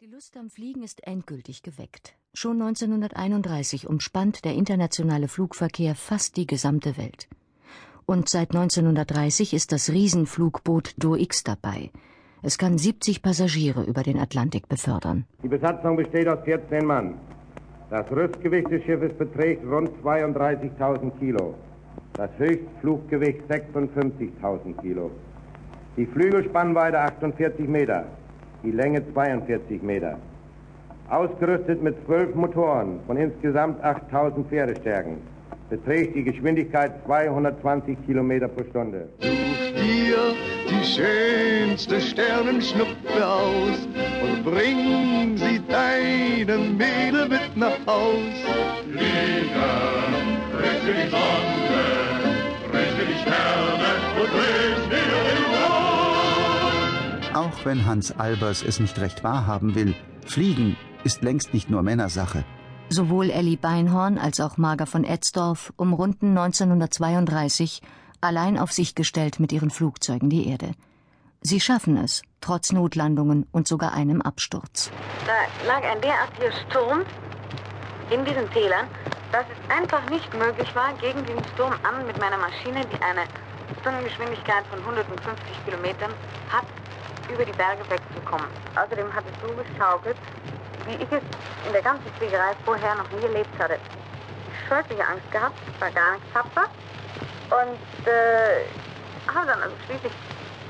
Die Lust am Fliegen ist endgültig geweckt. Schon 1931 umspannt der internationale Flugverkehr fast die gesamte Welt. Und seit 1930 ist das Riesenflugboot DoX dabei. Es kann 70 Passagiere über den Atlantik befördern. Die Besatzung besteht aus 14 Mann. Das Rüstgewicht des Schiffes beträgt rund 32.000 Kilo. Das Höchstfluggewicht 56.000 Kilo. Die Flügelspannweite 48 Meter die Länge 42 Meter. Ausgerüstet mit zwölf Motoren von insgesamt 8000 Pferdestärken beträgt die Geschwindigkeit 220 Kilometer pro Stunde. Such dir die schönste Sternenschnuppe aus und bring sie deinem Mädel mit nach Haus. Fliege, grüße die Sonne, die Sterne und auch wenn Hans Albers es nicht recht wahrhaben will, Fliegen ist längst nicht nur Männersache. Sowohl Elli Beinhorn als auch Marga von Etzdorf umrunden 1932 allein auf sich gestellt mit ihren Flugzeugen die Erde. Sie schaffen es, trotz Notlandungen und sogar einem Absturz. Da lag ein derartiger Sturm in diesen Tälern, dass es einfach nicht möglich war, gegen den Sturm an mit meiner Maschine, die eine Stundengeschwindigkeit von 150 Kilometern hat, über die Berge wegzukommen. Außerdem hat es so geschaukelt, wie ich es in der ganzen Fliegerei vorher noch nie erlebt hatte. Ich schreckliche Angst gehabt, war gar nicht tapfer und äh, habe dann also schließlich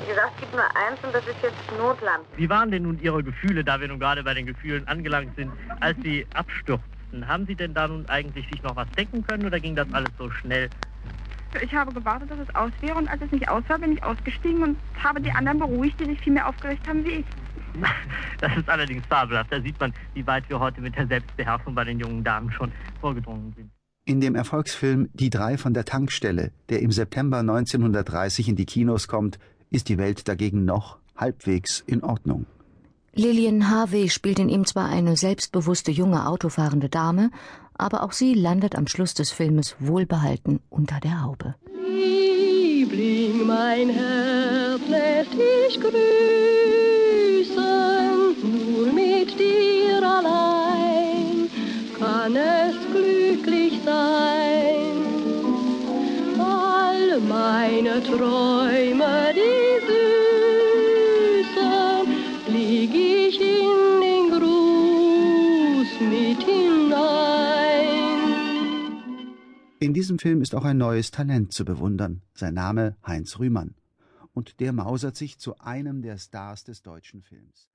gesagt, es gibt nur eins und das ist jetzt Notland. Wie waren denn nun Ihre Gefühle, da wir nun gerade bei den Gefühlen angelangt sind, als Sie abstürzten? Haben Sie denn da nun eigentlich sich noch was denken können oder ging das alles so schnell ich habe gewartet, dass es aus wäre und als es nicht aus war, bin ich ausgestiegen und habe die anderen beruhigt, die sich viel mehr aufgeregt haben wie ich. Das ist allerdings fabelhaft. Da sieht man, wie weit wir heute mit der Selbstbeherrschung bei den jungen Damen schon vorgedrungen sind. In dem Erfolgsfilm Die drei von der Tankstelle, der im September 1930 in die Kinos kommt, ist die Welt dagegen noch halbwegs in Ordnung. Lillian Harvey spielt in ihm zwar eine selbstbewusste junge autofahrende Dame, aber auch sie landet am Schluss des Filmes wohlbehalten unter der Haube. Liebling, mein Herz lässt dich grüßen, nur mit dir allein kann es glücklich sein. All meine Träume, die In diesem Film ist auch ein neues Talent zu bewundern, sein Name Heinz Rühmann. Und der mausert sich zu einem der Stars des deutschen Films.